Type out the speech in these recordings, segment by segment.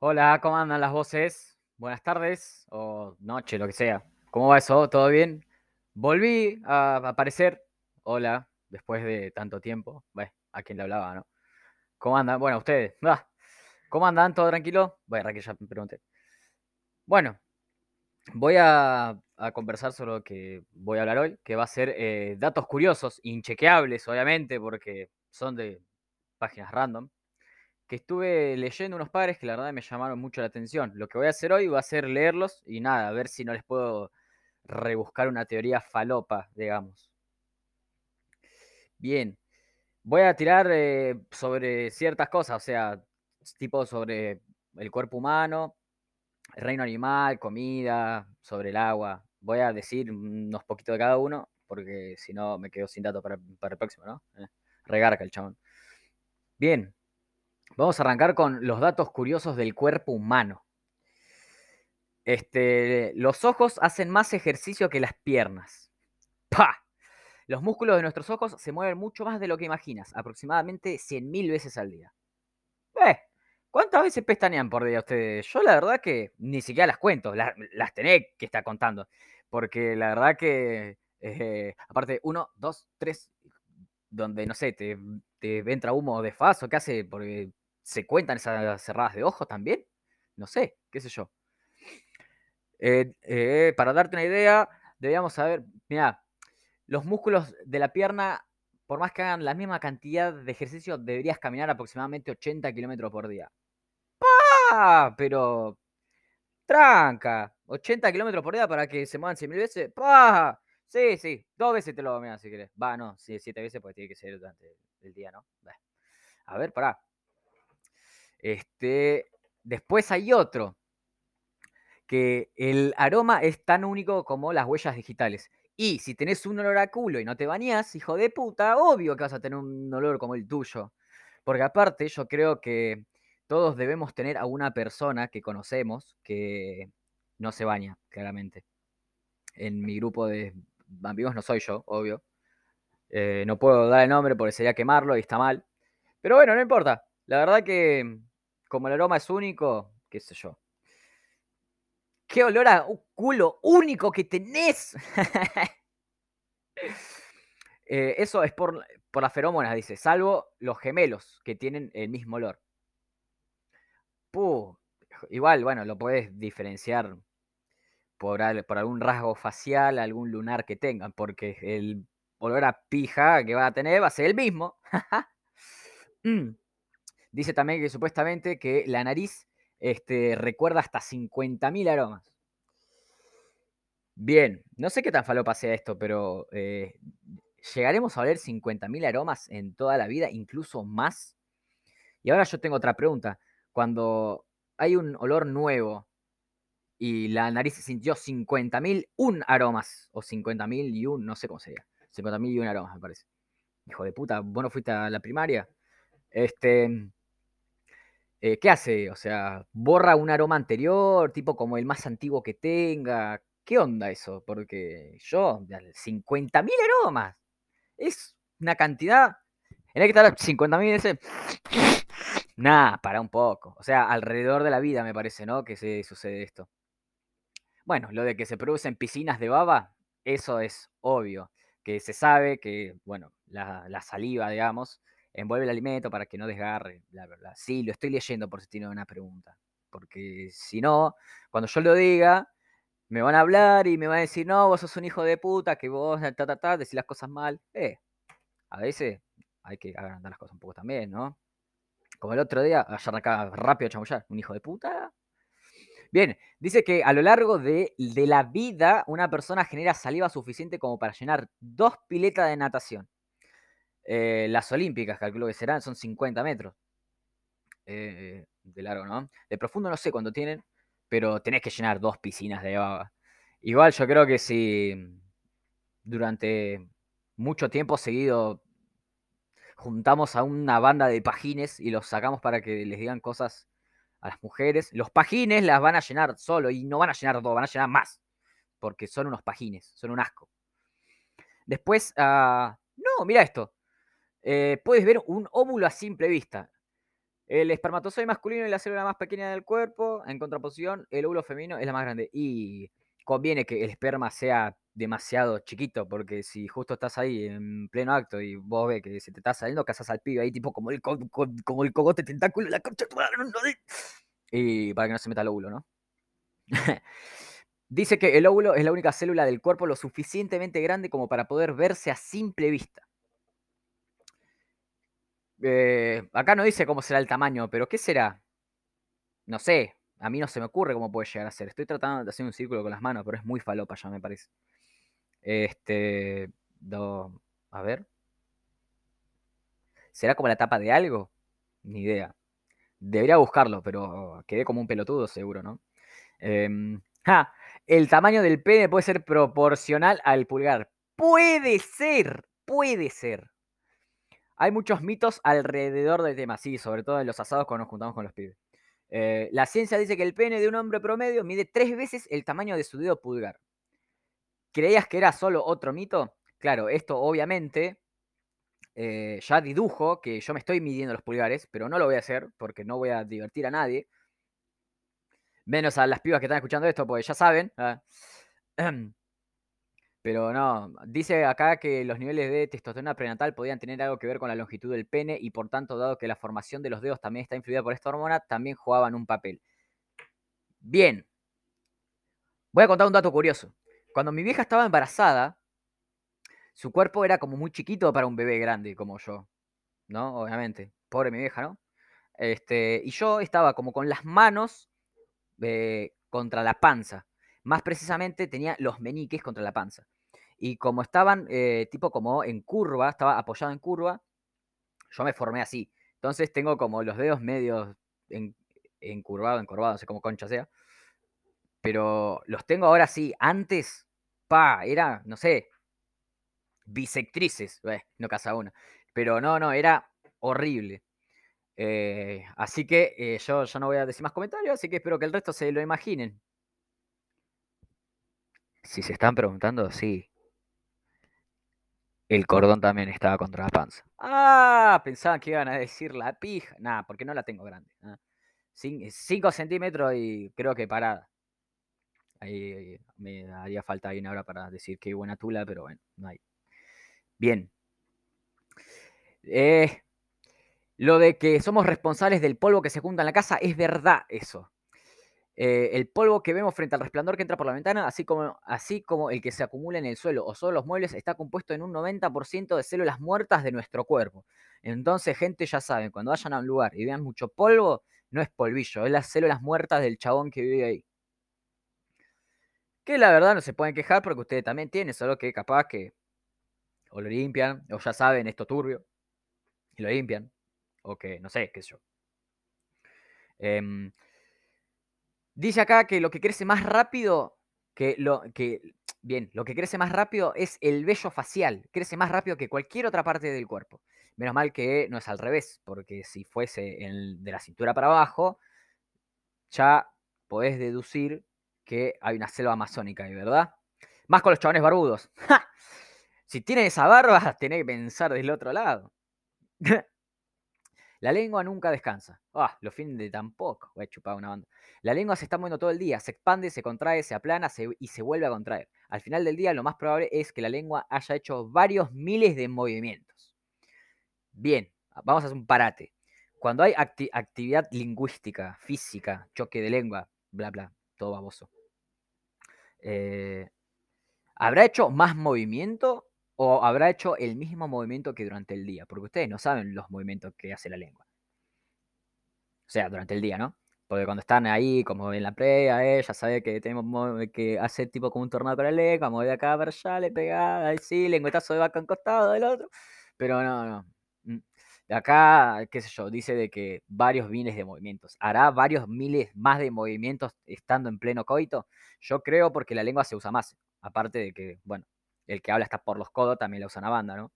Hola, ¿cómo andan las voces? Buenas tardes o noche, lo que sea. ¿Cómo va eso? ¿Todo bien? Volví a aparecer. Hola, después de tanto tiempo. A quien le hablaba, ¿no? ¿Cómo andan? Bueno, ustedes. Ah, ¿Cómo andan? ¿Todo tranquilo? Bueno, que ya me pregunté. Bueno, voy a, a conversar sobre lo que voy a hablar hoy, que va a ser eh, datos curiosos, inchequeables, obviamente, porque son de páginas random que estuve leyendo unos padres que la verdad me llamaron mucho la atención. Lo que voy a hacer hoy va a ser leerlos y nada, a ver si no les puedo rebuscar una teoría falopa, digamos. Bien, voy a tirar eh, sobre ciertas cosas, o sea, tipo sobre el cuerpo humano, el reino animal, comida, sobre el agua. Voy a decir unos poquitos de cada uno, porque si no me quedo sin datos para, para, el próximo, ¿no? Eh, regarca el chabón. Bien, Vamos a arrancar con los datos curiosos del cuerpo humano. Este, los ojos hacen más ejercicio que las piernas. ¡Pah! Los músculos de nuestros ojos se mueven mucho más de lo que imaginas, aproximadamente 100.000 veces al día. Eh, ¿Cuántas veces pestañean por día ustedes? Yo la verdad que ni siquiera las cuento, las, las que estar contando. Porque la verdad que, eh, aparte, uno, dos, tres, donde, no sé, te, te entra humo de faso, ¿qué hace? Porque se cuentan esas cerradas de ojos también. No sé, qué sé yo. Eh, eh, para darte una idea, debíamos saber, mira, los músculos de la pierna, por más que hagan la misma cantidad de ejercicio, deberías caminar aproximadamente 80 kilómetros por día. ¡Pah! Pero, tranca, 80 kilómetros por día para que se muevan 100 mil veces. ¡Pah! Sí, sí, dos veces te lo voy a si querés. Va, no, sí, siete veces porque tiene que ser durante el día, ¿no? A ver, pará. Este, después hay otro, que el aroma es tan único como las huellas digitales. Y si tenés un olor a culo y no te bañás, hijo de puta, obvio que vas a tener un olor como el tuyo. Porque aparte, yo creo que todos debemos tener a una persona que conocemos que no se baña, claramente. En mi grupo de amigos no soy yo, obvio. Eh, no puedo dar el nombre porque sería quemarlo y está mal. Pero bueno, no importa. La verdad que como el aroma es único, qué sé yo. ¿Qué olor a culo único que tenés? eh, eso es por, por las feromonas, dice, salvo los gemelos que tienen el mismo olor. Puh, igual, bueno, lo puedes diferenciar por, por, algún rasgo facial, algún lunar que tengan, porque el olor a pija que va a tener va a ser el mismo. mm. Dice también que supuestamente que la nariz este, recuerda hasta 50.000 aromas. Bien, no sé qué tan falopa sea esto, pero eh, ¿llegaremos a oler 50.000 aromas en toda la vida, incluso más? Y ahora yo tengo otra pregunta. Cuando hay un olor nuevo y la nariz sintió 50.000 un aromas, o 50.000 y un, no sé cómo sería, 50.000 y un aromas, me parece. Hijo de puta, ¿vos no fuiste a la primaria? Este, eh, ¿qué hace? O sea, borra un aroma anterior, tipo como el más antiguo que tenga. ¿Qué onda eso? Porque yo, 50.000 aromas, es una cantidad. En hay que estar 50.000 ese. Nah, para un poco. O sea, alrededor de la vida me parece, ¿no? Que se sucede esto. Bueno, lo de que se producen piscinas de baba, eso es obvio. Que se sabe que, bueno, la, la saliva, digamos, envuelve el alimento para que no desgarre, la verdad. Sí, lo estoy leyendo por si tiene una pregunta. Porque si no, cuando yo lo diga, me van a hablar y me van a decir, no, vos sos un hijo de puta, que vos, ta, ta, ta, decís las cosas mal. Eh, a veces hay que agrandar las cosas un poco también, ¿no? Como el otro día, ayer acá rápido chamullar, un hijo de puta. Bien, dice que a lo largo de, de la vida una persona genera saliva suficiente como para llenar dos piletas de natación. Eh, las olímpicas, calculo que serán, son 50 metros eh, de largo, ¿no? De profundo no sé cuánto tienen, pero tenés que llenar dos piscinas de baba. Igual yo creo que si durante mucho tiempo seguido juntamos a una banda de pajines y los sacamos para que les digan cosas a las mujeres, los pajines las van a llenar solo y no van a llenar dos, van a llenar más, porque son unos pajines, son un asco. Después, uh, no, mira esto, eh, puedes ver un óvulo a simple vista. El espermatozoide masculino es la célula más pequeña del cuerpo. En contraposición, el óvulo femenino es la más grande. Y conviene que el esperma sea demasiado chiquito, porque si justo estás ahí en pleno acto y vos ves que se te está saliendo, casas al pibe ahí, tipo como el, como el cogote tentáculo, la concha Y para que no se meta el óvulo, ¿no? Dice que el óvulo es la única célula del cuerpo lo suficientemente grande como para poder verse a simple vista. Eh, acá no dice cómo será el tamaño, pero ¿qué será? No sé, a mí no se me ocurre cómo puede llegar a ser. Estoy tratando de hacer un círculo con las manos, pero es muy falopa ya, me parece. Este. a ver. ¿Será como la tapa de algo? Ni idea. Debería buscarlo, pero quedé como un pelotudo, seguro, ¿no? Em, el tamaño del pene puede ser proporcional al pulgar. Puede ser, puede ser. Hay muchos mitos alrededor del tema, sí, sobre todo en los asados cuando nos juntamos con los pibes. Eh, la ciencia dice que el pene de un hombre promedio mide tres veces el tamaño de su dedo pulgar. ¿Creías que era solo otro mito? Claro, esto obviamente eh, ya dedujo que yo me estoy midiendo los pulgares, pero no lo voy a hacer porque no voy a divertir a nadie. Menos a las pibas que están escuchando esto, porque ya saben. Ah, pero no, dice acá que los niveles de testosterona prenatal podían tener algo que ver con la longitud del pene y por tanto, dado que la formación de los dedos también está influida por esta hormona, también jugaban un papel. Bien. Voy a contar un dato curioso. Cuando mi vieja estaba embarazada, su cuerpo era como muy chiquito para un bebé grande como yo. ¿No? Obviamente. Pobre mi vieja, ¿no? Este, y yo estaba como con las manos eh, contra la panza. Más precisamente tenía los meniques contra la panza. Y como estaban eh, tipo como en curva, estaba apoyado en curva, yo me formé así. Entonces tengo como los dedos medios en, encurvado, encorvado, no sé cómo concha sea. Pero los tengo ahora sí. Antes, pa, era, no sé, bisectrices. no casa una. Pero no, no, era horrible. Eh, así que eh, yo, yo no voy a decir más comentarios, así que espero que el resto se lo imaginen. Si se están preguntando, sí. El cordón también estaba contra la panza. Ah, pensaban que iban a decir la pija. Nada, porque no la tengo grande. 5 centímetros y creo que parada. Ahí, me haría falta ahí una hora para decir qué buena tula, pero bueno, no hay. Bien. Eh, lo de que somos responsables del polvo que se junta en la casa es verdad eso. Eh, el polvo que vemos frente al resplandor que entra por la ventana, así como, el que se acumula en el suelo o solo los muebles, está compuesto en un 90% de células muertas de nuestro cuerpo. Entonces, gente, ya saben, cuando vayan a un lugar y vean mucho polvo, no es polvillo, es las células muertas del chabón que vive ahí. Que la verdad no se pueden quejar porque ustedes también tienen, solo que capaz que o lo limpian, o ya saben esto turbio, y lo limpian, o que no sé, qué sé yo. Em, dice acá que lo que crece más rápido, que lo que, bien, lo que crece más rápido es el vello facial, crece más rápido que cualquier otra parte del cuerpo. Menos mal que no es al revés, porque si fuese de la cintura para abajo, ya podés deducir que hay una selva amazónica ahí, ¿verdad? Más con los chabones barbudos. Si tienen esa barba, tenés que pensar del otro lado. La lengua nunca descansa. Ah, los fines de tampoco. Voy a chupar una banda. La lengua se está moviendo todo el día. Se expande, se contrae, se aplana y se vuelve a contraer. Al final del día, lo más probable es que la lengua haya hecho varios miles de movimientos. Bien, vamos a hacer un parate. Cuando hay actividad lingüística, física, choque de lengua, bla, bla, todo baboso. Eh, ¿Habrá hecho más movimiento o habrá hecho el mismo movimiento que durante el día, porque ustedes no saben los movimientos que hace la lengua. O sea, durante el día, ¿no? Porque cuando están ahí, como en la playa, ella ya sabe que tenemos que hacer tipo como un tornado con la lengua, mover de acá para allá, le pega, ahí sí, lengüetazo de vaca en costado del otro. Pero no, no. Mm, acá, qué sé yo, dice de que varios miles de movimientos. ¿Hará varios miles más de movimientos estando en pleno coito? Yo creo porque la lengua se usa más. Aparte de que, bueno, el que habla está por los codos, también la usa una banda, ¿no?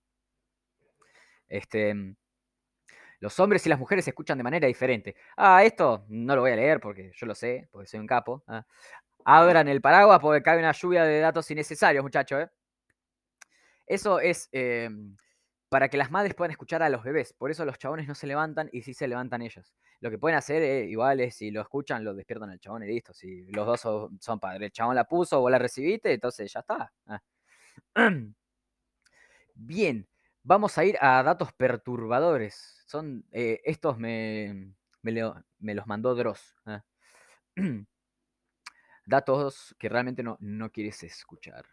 Este, mm, los hombres y las mujeres se escuchan de manera diferente. Ah, esto no lo voy a leer porque yo lo sé, porque soy un capo. ¿ah? Abran el paraguas porque cae una lluvia de datos innecesarios, muchachos. ¿eh? Eso es, em, para que las madres puedan escuchar a los bebés. Por eso los chabones no se levantan y sí se levantan ellos. Lo que pueden hacer eh, igual es, si lo escuchan, lo despiertan al chabón y listo. Si los dos son, padres, el chabón la puso, vos la recibiste, entonces ya está. Ah. Bien, vamos a ir a datos perturbadores. Son, eh, estos me, me, los mandó Dross. Ah. datos que realmente no, no quieres escuchar.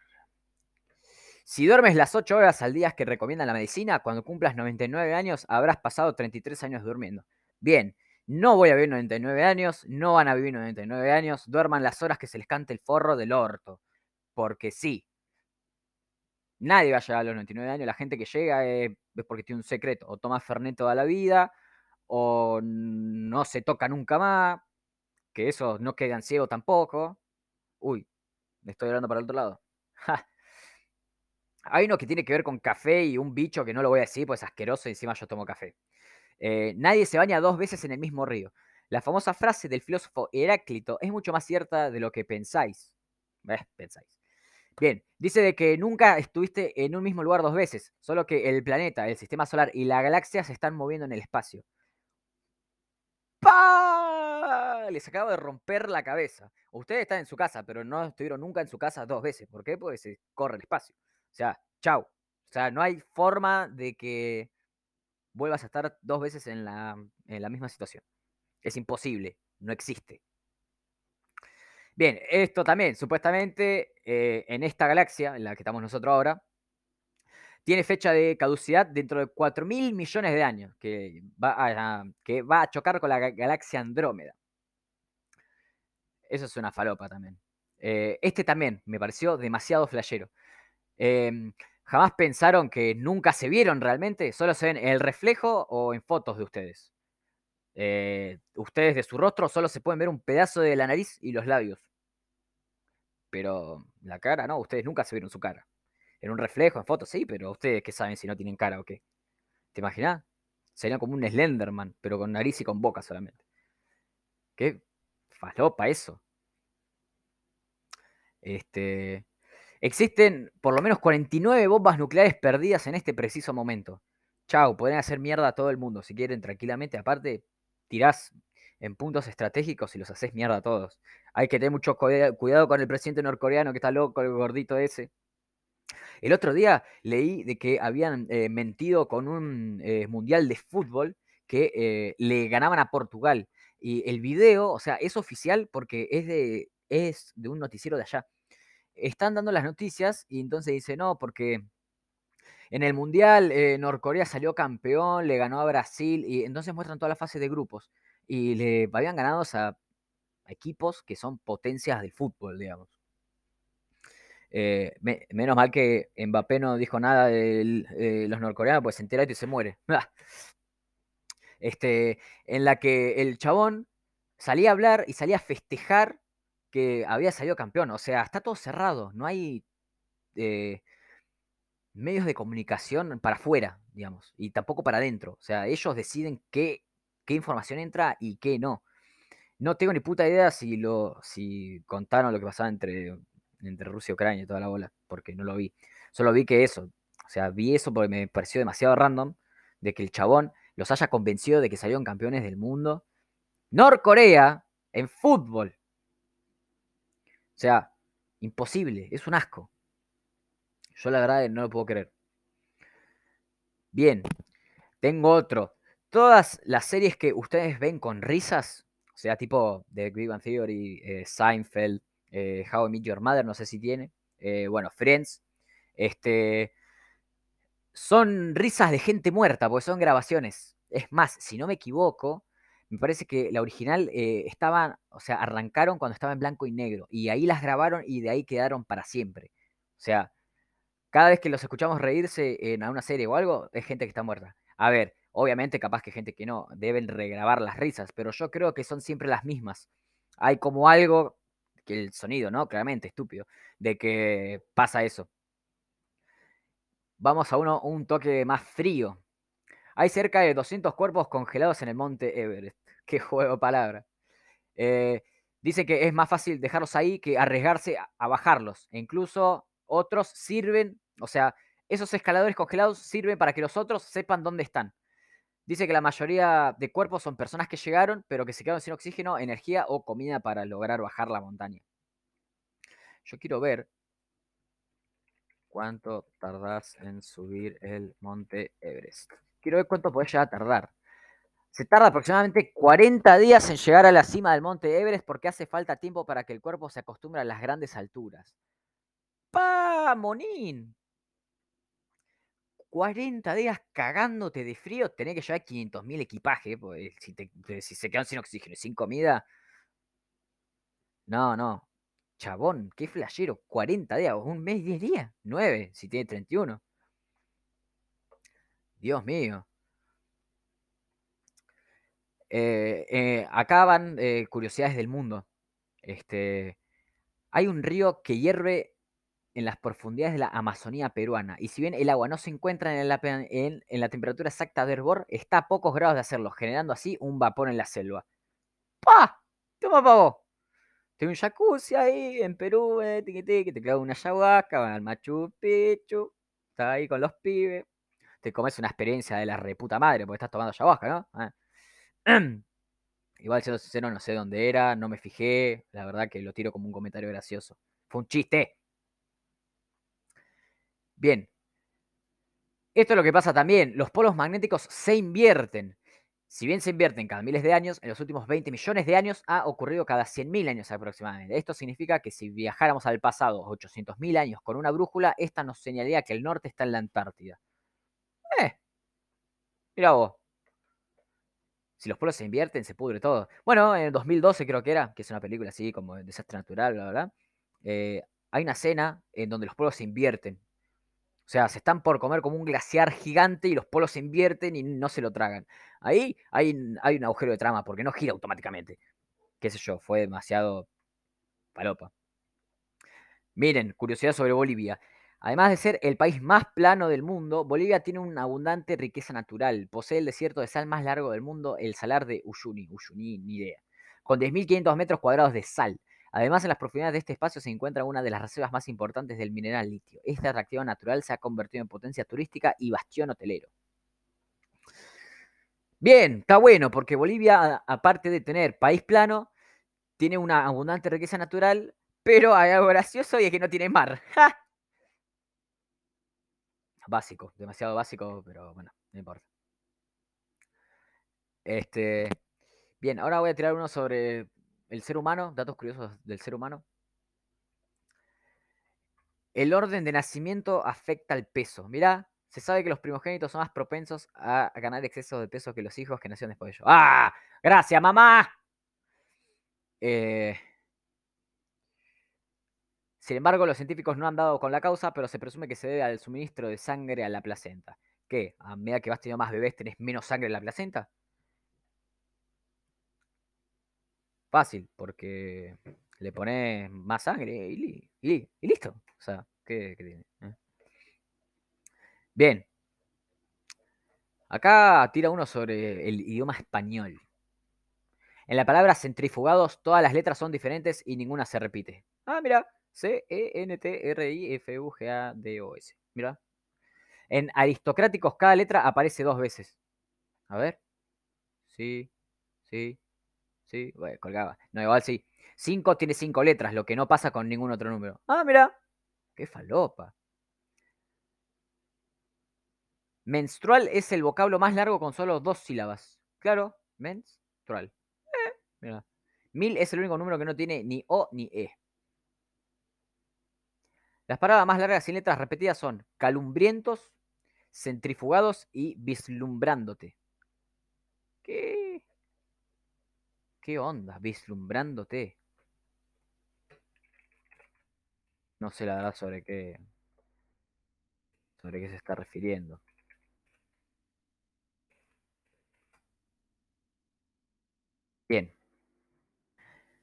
Si duermes las 8 horas al día que recomienda la medicina, cuando cumplas 99 años habrás pasado 33 años durmiendo. Bien, no voy a vivir 99 años, no van a vivir 99 años, duerman las horas que se les cante el forro del orto. Porque sí. Nadie va a llegar a los 99 años, la gente que llega es, porque tiene un secreto, o toma Fernet toda la vida, o no se toca nunca más, que eso no quedan ciego tampoco. Uy, me estoy hablando para el otro lado. Hay uno que tiene que ver con café y un bicho que no lo voy a decir, pues es asqueroso y encima yo tomo café. Eh, nadie se baña dos veces en el mismo río. La famosa frase del filósofo Heráclito es mucho más cierta de lo que pensáis. Pensáis. Bien, dice de que nunca estuviste en un mismo lugar dos veces, solo que el planeta, el sistema solar y la galaxia se están moviendo en el espacio. ¡Pah! Les acabo de romper la cabeza. Ustedes están en su casa, pero no estuvieron nunca en su casa dos veces. ¿Por qué? Porque se corre el espacio. O sea, chau. O sea, no hay forma de que vuelvas a estar dos veces en la, en la misma situación. Es imposible, no existe. Bien, esto también, supuestamente, eh, en esta galaxia, en la que estamos nosotros ahora, tiene fecha de caducidad dentro de 4 mil millones de años, que va, a, chocar con la galaxia Andrómeda. Eso es una falopa también. Eh, este también me pareció demasiado flashero. Em, jamás pensaron que nunca se vieron realmente, solo se ven en el reflejo o en fotos de ustedes. Eh, ustedes de su rostro solo se pueden ver un pedazo de la nariz y los labios. Pero la cara, no, ustedes nunca se vieron su cara. En un reflejo, en fotos, sí, pero ustedes qué saben si no tienen cara o qué. ¿Te imaginas? Sería como un Slenderman, pero con nariz y con boca solamente. Qué falopa eso. Este. Existen por lo menos 49 bombas nucleares perdidas en este preciso momento. Chau, pueden hacer mierda a todo el mundo si quieren tranquilamente. Aparte, tirás en puntos estratégicos y los haces mierda a todos. Hay que tener mucho cuidado con el presidente norcoreano que está loco, el gordito ese. El otro día leí de que habían eh, mentido con un eh, mundial de fútbol que eh, le ganaban a Portugal. Y el video, o sea, es oficial porque es de, es de un noticiero de allá están dando las noticias y entonces dice, no, porque en el Mundial Norcorea salió campeón, le ganó a Brasil y entonces muestran toda la fase de grupos y le habían ganado a, equipos que son potencias del fútbol, digamos. Eh, menos mal que Mbappé no dijo nada de eh, los norcoreanos, pues se entera y se muere. este, en la que el chabón salía a hablar y salía a festejar que había salido campeón. O sea, está todo cerrado. No hay eh, medios de comunicación para afuera, digamos, y tampoco para adentro. O sea, ellos deciden qué, qué información entra y qué no. No tengo ni puta idea si lo si contaron lo que pasaba entre, entre Rusia y Ucrania y toda la bola, porque no lo vi. Solo vi que eso, o sea, vi eso porque me pareció demasiado random de que el chabón los haya convencido de que salieron campeones del mundo. Norcorea en fútbol. O sea, imposible, es un asco. Yo la verdad no lo puedo creer. Bien, tengo otro. Todas las series que ustedes ven con risas, o sea, tipo The Big Bang Theory, eh, Seinfeld, eh, How I Meet Your Mother, no sé si tiene, eh, bueno, Friends, este, son risas de gente muerta, porque son grabaciones. Es más, si no me equivoco, me parece que la original estaban, o sea, arrancaron cuando estaba en blanco y negro y ahí las grabaron y de ahí quedaron para siempre. O sea, cada vez que los escuchamos reírse en una serie o algo, es gente que está muerta. A ver, obviamente capaz que gente que no, deben regrabar las risas, pero yo creo que son siempre las mismas. Hay como algo, que el sonido, ¿no? Claramente, estúpido, de que pasa eso. Vamos a uno, un toque más frío. Hay cerca de 200 cuerpos congelados en el monte Everest. Qué juego de palabras. Eh, dice que es más fácil dejarlos ahí que arriesgarse a, bajarlos. E incluso otros sirven, o sea, Esos escaladores congelados sirven para que los otros sepan dónde están. Dice que la mayoría de cuerpos son personas que llegaron, pero que se quedaron sin oxígeno, energía o comida para lograr bajar la montaña. Yo quiero ver cuánto tardás en subir el monte Everest. Quiero ver cuánto podés llegar a tardar. Se tarda aproximadamente 40 días en llegar a la cima del monte Everest porque hace falta tiempo para que el cuerpo se acostumbre a las grandes alturas. ¡Pa, monín! 40 días cagándote de frío, tenés que llevar 500.000 equipaje, si, si se quedan sin oxígeno y sin comida. No, no. Chabón, qué flashero. 40 días, un mes, 10 días. 9, si tiene 31. Dios mío. Eh, eh, acá van eh, curiosidades del mundo. Este, hay un río que hierve en las profundidades de la Amazonía peruana. Y si bien el agua no se encuentra en la, temperatura exacta de hervor, está a pocos grados de hacerlo, generando así un vapor en la selva. ¡Pah! ¡Toma pavo! Tengo un jacuzzi ahí en Perú, eh, que te clavo una ayahuasca, van al Machu Picchu, estás ahí con los pibes, te comes una experiencia de la reputa madre, porque estás tomando ayahuasca, ¿no? Ah. Igual, siendo sincero, no sé dónde era, no me fijé, la verdad que lo tiro como un comentario gracioso. Fue un chiste. Bien. Esto es lo que pasa también. Los polos magnéticos se invierten. Si bien se invierten cada miles de años, en los últimos 20 millones de años ha ocurrido cada 100.000 años aproximadamente. Esto significa que si viajáramos al pasado 800.000 años con una brújula, esta nos señalaría que el norte está en la Antártida. Eh, mira vos. Si los polos se invierten, se pudre todo. Bueno, en 2012 creo que era, que es una película así como desastre natural, bla, bla, eh, hay una escena en donde los polos se invierten. O sea, se están por comer como un glaciar gigante y los polos se invierten y no se lo tragan. Ahí hay, hay un agujero de trama porque no gira automáticamente. Qué sé yo, fue demasiado palopa. Miren, curiosidad sobre Bolivia. Además de ser el país más plano del mundo, Bolivia tiene una abundante riqueza natural. Posee el desierto de sal más largo del mundo, el salar de Uyuni. Uyuni, ni idea. Con 10.500 metros cuadrados de sal. Además, en las profundidades de este espacio se encuentra una de las reservas más importantes del mineral litio. Este atractivo natural se ha convertido en potencia turística y bastión hotelero. Bien, está bueno, porque Bolivia, aparte de tener país plano, tiene una abundante riqueza natural, pero hay algo gracioso y es que no tiene mar. Básico, demasiado básico, pero bueno, no importa. Este, bien, ahora voy a tirar uno sobre el ser humano, datos curiosos del ser humano. El orden de nacimiento afecta al peso. Mirá, se sabe que los primogénitos son más propensos a, ganar exceso de peso que los hijos que nacieron después de ellos. ¡Ah! ¡Gracias, mamá! Eh, sin embargo, los científicos no han dado con la causa, pero se presume que se debe al suministro de sangre a la placenta. ¿Qué? ¿A medida que vas teniendo más bebés tenés menos sangre en la placenta? Fácil, porque le pones más sangre y, listo. O sea, ¿qué, tiene? ¿Eh? Bien. Acá tira uno sobre el idioma español. En la palabra centrifugados, todas las letras son diferentes y ninguna se repite. Ah, mira. C-E-N-T-R-I-F-U-G-A-D-O-S. Mira. En aristocráticos, cada letra aparece dos veces. A ver. Sí, sí, Sí, colgaba. No, igual sí. 5 tiene cinco letras, lo que no pasa con ningún otro número. Ah, mira. Qué falopa. Menstrual es el vocablo más largo con solo dos sílabas. Claro, menstrual. Eh, mira. Mil es el único número que no tiene ni O ni E. Las palabras más largas sin letras repetidas son calumbrientos, centrifugados y vislumbrándote. ¿Qué? ¿Qué onda? Vislumbrándote. No sé la verdad sobre qué. sobre qué se está refiriendo. Bien.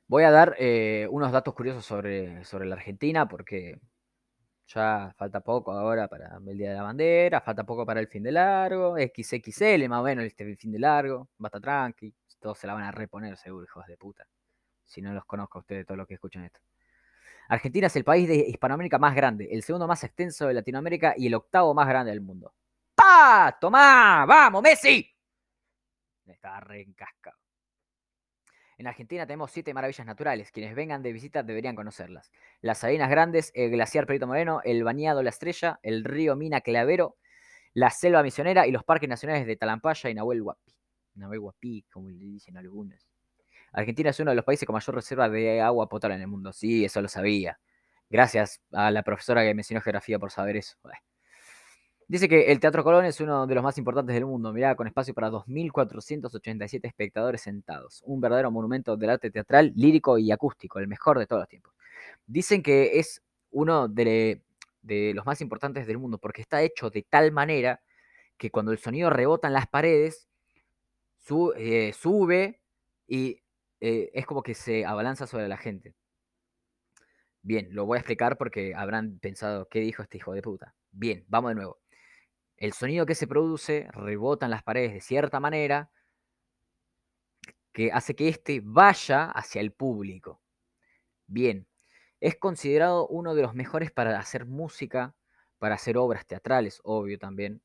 Voy a dar eh, unos datos curiosos sobre, sobre la Argentina porque ya falta poco ahora para el Día de la Bandera, falta poco para el fin de largo, XXL más o menos este fin de largo, basta tranqui todos se la van a reponer seguro, hijos de puta. Si no los conozco a ustedes, todos los que escuchan esto. Argentina es el país de Hispanoamérica más grande, el segundo más extenso de Latinoamérica y el octavo más grande del mundo. ¡Pa! ¡Tomá! ¡Vamos, Messi! Está re encascado. En Argentina tenemos siete maravillas naturales. Quienes vengan de visita deberían conocerlas. Las Salinas Grandes, el glaciar Perito Moreno, el Bañado La Estrella, el río Mina Clavero, la selva misionera y los parques nacionales de Talampaya y Nahuel Huapi. Huapi, como le dicen algunos. Argentina es uno de los países con mayor reserva de agua potable en el mundo. Sí, eso lo sabía. Gracias a la profesora que me enseñó geografía por saber eso. Dice que el Teatro Colón es uno de los más importantes del mundo, mirá, con espacio para 2.487 espectadores sentados. Un verdadero monumento del arte teatral, lírico y acústico, el mejor de todos los tiempos. Dicen que es uno de, los más importantes del mundo porque está hecho de tal manera que cuando el sonido rebota en las paredes, eh, sube y eh, es como que se abalanza sobre la gente. Bien, lo voy a explicar porque habrán pensado, ¿qué dijo este hijo de puta? Bien, vamos de nuevo el sonido que se produce rebota en las paredes de cierta manera que hace que éste vaya hacia el público. Bien, es considerado uno de los mejores para hacer música, para hacer obras teatrales, obvio también.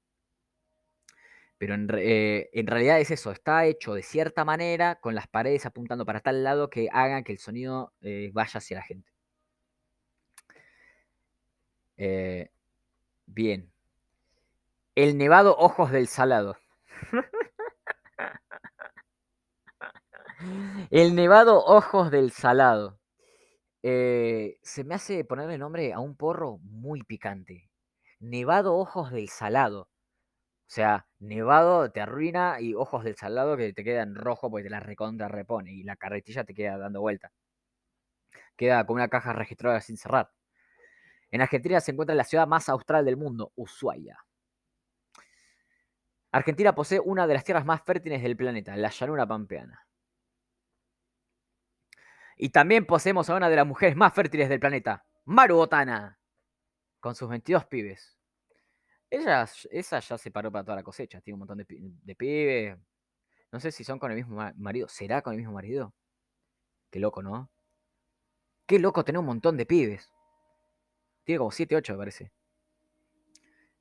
Pero en, eh, realidad es eso, está hecho de cierta manera, con las paredes apuntando para tal lado que hagan que el sonido eh, vaya hacia la gente. Eh, bien, el nevado Ojos del Salado. El nevado Ojos del Salado. Se me hace ponerle nombre a un porro muy picante. Nevado Ojos del Salado. Sea, nevado te arruina y ojos del salado que te quedan rojo porque te la recontra repone y la carretilla te queda dando vuelta. Queda con una caja registrada sin cerrar. En Argentina se encuentra la ciudad más austral del mundo, Ushuaia. Argentina posee una de las tierras más fértiles del planeta, la llanura pampeana. Y también poseemos a una de las mujeres más fértiles del planeta, Maru Botana, con sus 22 pibes. Ella, esa ya se paró para toda la cosecha, tiene un montón de, de pibes. No sé si son con el mismo marido. ¿Será con el mismo marido? Qué loco, ¿no? Qué loco tener un montón de pibes. Tiene como 7, 8, me parece.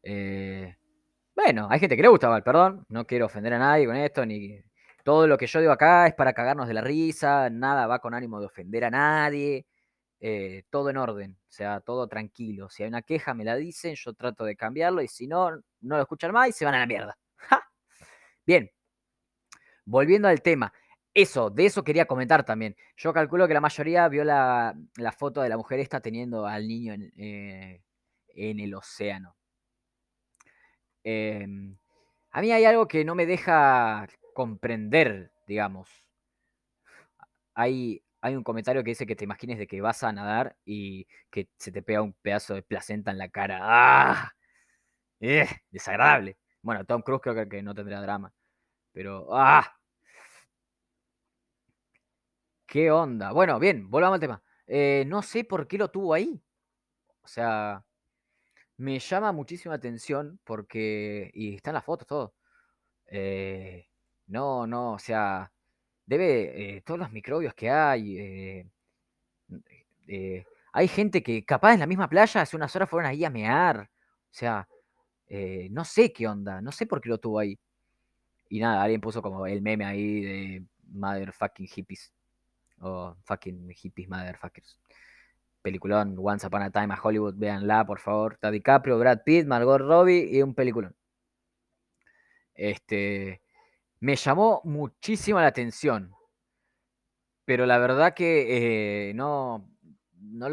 Eh, bueno, hay gente que le gusta perdón. No quiero ofender a nadie con esto, ni. Todo lo que yo digo acá es para cagarnos de la risa, nada va con ánimo de ofender a nadie, eh, todo en orden, o sea, todo tranquilo. Si hay una queja, me la dicen, yo trato de cambiarlo y si no, no lo escuchan más y se van a la mierda. Bien, volviendo al tema. Eso, de eso quería comentar también. Yo calculo que la mayoría vio la, foto de la mujer esta teniendo al niño en, eh, el océano. Em, a mí hay algo que no me deja comprender, digamos. Hay, hay un comentario que dice que te imagines de que vas a nadar y que se te pega un pedazo de placenta en la cara. ¡Ah! ¡Eh! Desagradable. Bueno, Tom Cruise creo que no tendrá drama. Pero. ¡Ah! ¿Qué onda? Bueno, bien, volvamos al tema. Eh, no sé por qué lo tuvo ahí. O sea, me llama muchísima atención porque, y están las fotos, todo. Eh, no, no, o sea, debe, eh, todos los microbios que hay, eh, hay gente que capaz en la misma playa hace unas horas fueron ahí a mear, o sea, no sé qué onda, no sé por qué lo tuvo ahí. Y nada, alguien puso como el meme ahí de motherfucking hippies, o fucking hippies motherfuckers peliculón Once Upon a Time a Hollywood, véanla, por favor. Está DiCaprio, Brad Pitt, Margot Robbie y un peliculón. Este, me llamó muchísimo la atención, pero la verdad que eh, no, no,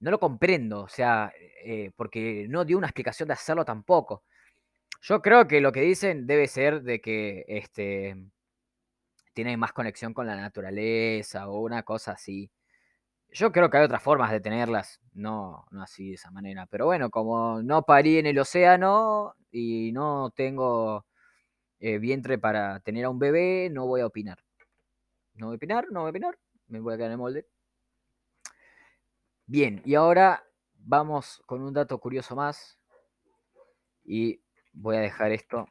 lo comprendo, o sea, eh, porque no dio una explicación de hacerlo tampoco. Yo creo que lo que dicen debe ser de que este, tiene más conexión con la naturaleza o una cosa así. Yo creo que hay otras formas de tenerlas, no, no así de esa manera. Pero bueno, como no parí en el océano y no tengo eh, vientre para tener a un bebé, no voy a opinar. No voy a opinar, no voy a opinar, me voy a quedar en el molde. Bien, y ahora vamos con un dato curioso más. Y voy a dejar esto.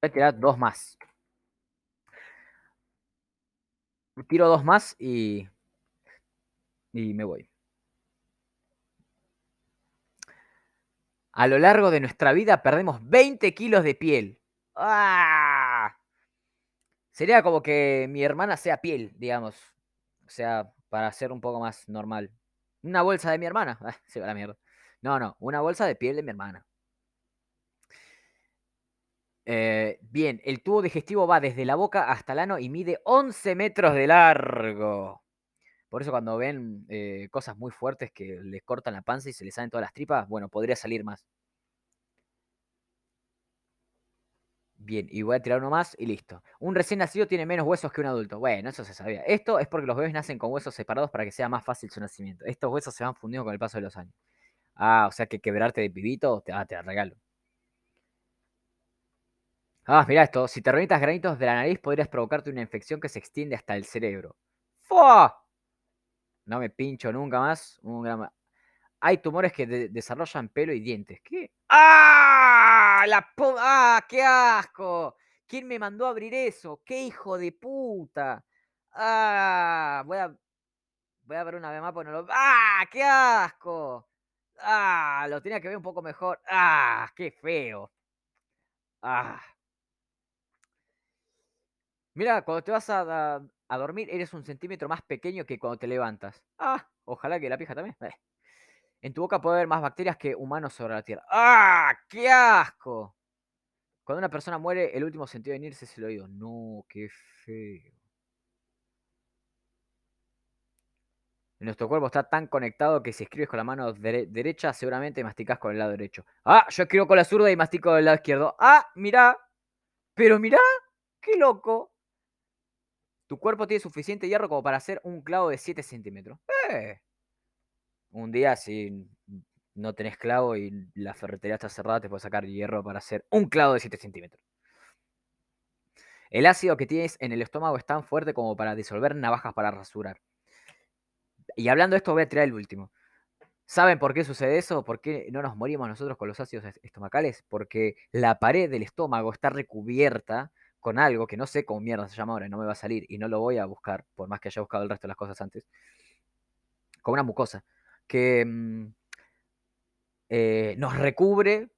Voy a tirar dos más. tiro dos más y Y me voy. A lo largo de nuestra vida perdemos 20 kilos de piel. ¡Ah! Sería como que mi hermana sea piel, digamos. O sea, para ser un poco más normal. Una bolsa de mi hermana. Ah, se va la mierda. No, no, una bolsa de piel de mi hermana. Eh, bien, el tubo digestivo va desde la boca hasta el ano y mide 11 metros de largo. Por eso cuando ven eh, cosas muy fuertes que les cortan la panza y se les salen todas las tripas, bueno, podría salir más. Bien, y voy a tirar uno más y listo. Un recién nacido tiene menos huesos que un adulto. Bueno, eso se sabía. Esto es porque los bebés nacen con huesos separados para que sea más fácil su nacimiento. Estos huesos se van fundiendo con el paso de los años. Ah, o sea que quebrarte de pibito, te, ah, regalo. Ah, mira esto. Si te revientas granitos de la nariz, podrías provocarte una infección que se extiende hasta el cerebro. ¡Fua! No me pincho nunca más. Hay tumores que desarrollan pelo y dientes. ¿Qué? ¡Ah! La ¡Ah! ¡Qué asco! ¿Quién me mandó a abrir eso? ¡Qué hijo de puta! ¡Ah! Voy a. Voy a ver una vez más porque no lo. ¡Ah! ¡Qué asco! ¡Ah! Lo tenía que ver un poco mejor. ¡Ah! ¡Qué feo! ¡Ah! Mira, cuando te vas a, dormir, eres un centímetro más pequeño que cuando te levantas. Ah, ojalá que la pija también. Eh. En tu boca puede haber más bacterias que humanos sobre la Tierra. ¡Ah! ¡Qué asco! Cuando una persona muere, el último sentido de venirse es el oído. No, qué feo. Nuestro cuerpo está tan conectado que si escribes con la mano derecha, seguramente masticas con el lado derecho. Ah, yo escribo con la zurda y mastico con el lado izquierdo. Ah, mirá. Pero mirá, qué loco. Tu cuerpo tiene suficiente hierro como para hacer un clavo de 7 centímetros. Eh. Un día, si no tenés clavo y la ferretería está cerrada, te puedes sacar hierro para hacer un clavo de 7 centímetros. El ácido que tienes en el estómago es tan fuerte como para disolver navajas para rasurar. Y hablando de esto, voy a tirar el último. ¿Saben por qué sucede eso? ¿Por qué no nos morimos nosotros con los ácidos estomacales? Porque la pared del estómago está recubierta con algo que no sé cómo mierda se llama ahora, no me va a salir y no lo voy a buscar, por más que haya buscado el resto de las cosas antes, con una mucosa que mm, eh, nos recubre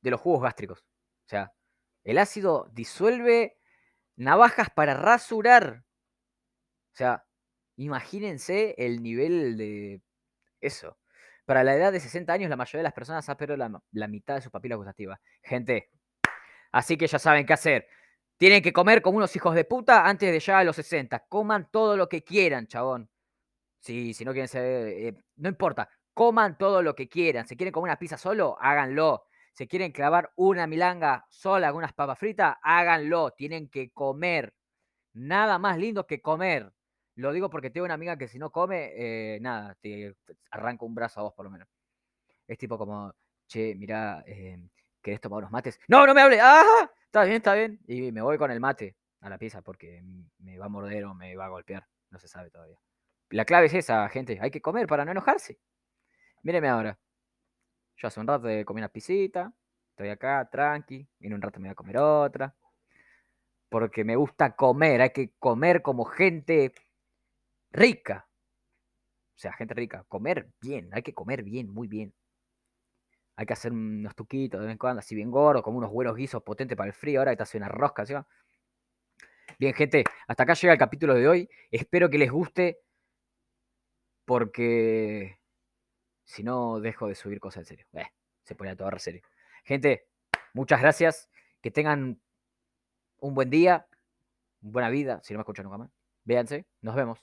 de los jugos gástricos. O sea, el ácido disuelve navajas para rasurar. O sea, imagínense el nivel de eso. Para la edad de 60 años, la mayoría de las personas ha perdido la, la mitad de sus papilas gustativas. Gente, así que ya saben qué hacer. Tienen que comer como unos hijos de puta antes de llegar a los 60. Coman todo lo que quieran, chabón. Sí, si no quieren ser. Eh, no importa. Coman todo lo que quieran. Si quieren comer una pizza solo, háganlo. Si quieren clavar una milanga sola con unas papas fritas, háganlo. Tienen que comer. Nada más lindo que comer. Lo digo porque tengo una amiga que si no come, eh, nada, te arranca un brazo a vos por lo menos. Es tipo como, che, mira, eh, ¿querés tomar unos mates? No, no me hable. ¡Ah! Está bien, está bien. Y me voy con el mate a la pieza porque me va a morder o me va a golpear. No se sabe todavía. La clave es esa, gente. Hay que comer para no enojarse. Míreme ahora. Yo hace un rato comí una pisita. Estoy acá, tranqui. En un rato me voy a comer otra. Porque me gusta comer. Hay que comer como gente rica. O sea, gente rica. Comer bien. Hay que comer bien, muy bien. Hay que hacer unos tuquitos de vez en cuando, así bien gordo, como unos buenos guisos potentes para el frío. Ahora que te hace una rosca. Bien, gente, hasta acá llega el capítulo de hoy. Espero que les guste, porque si no, dejo de subir cosas en serio. Eh, se pone a todo serio. Gente, muchas gracias. Que tengan un buen día, buena vida, si no me escuchan nunca más. Véanse, nos vemos.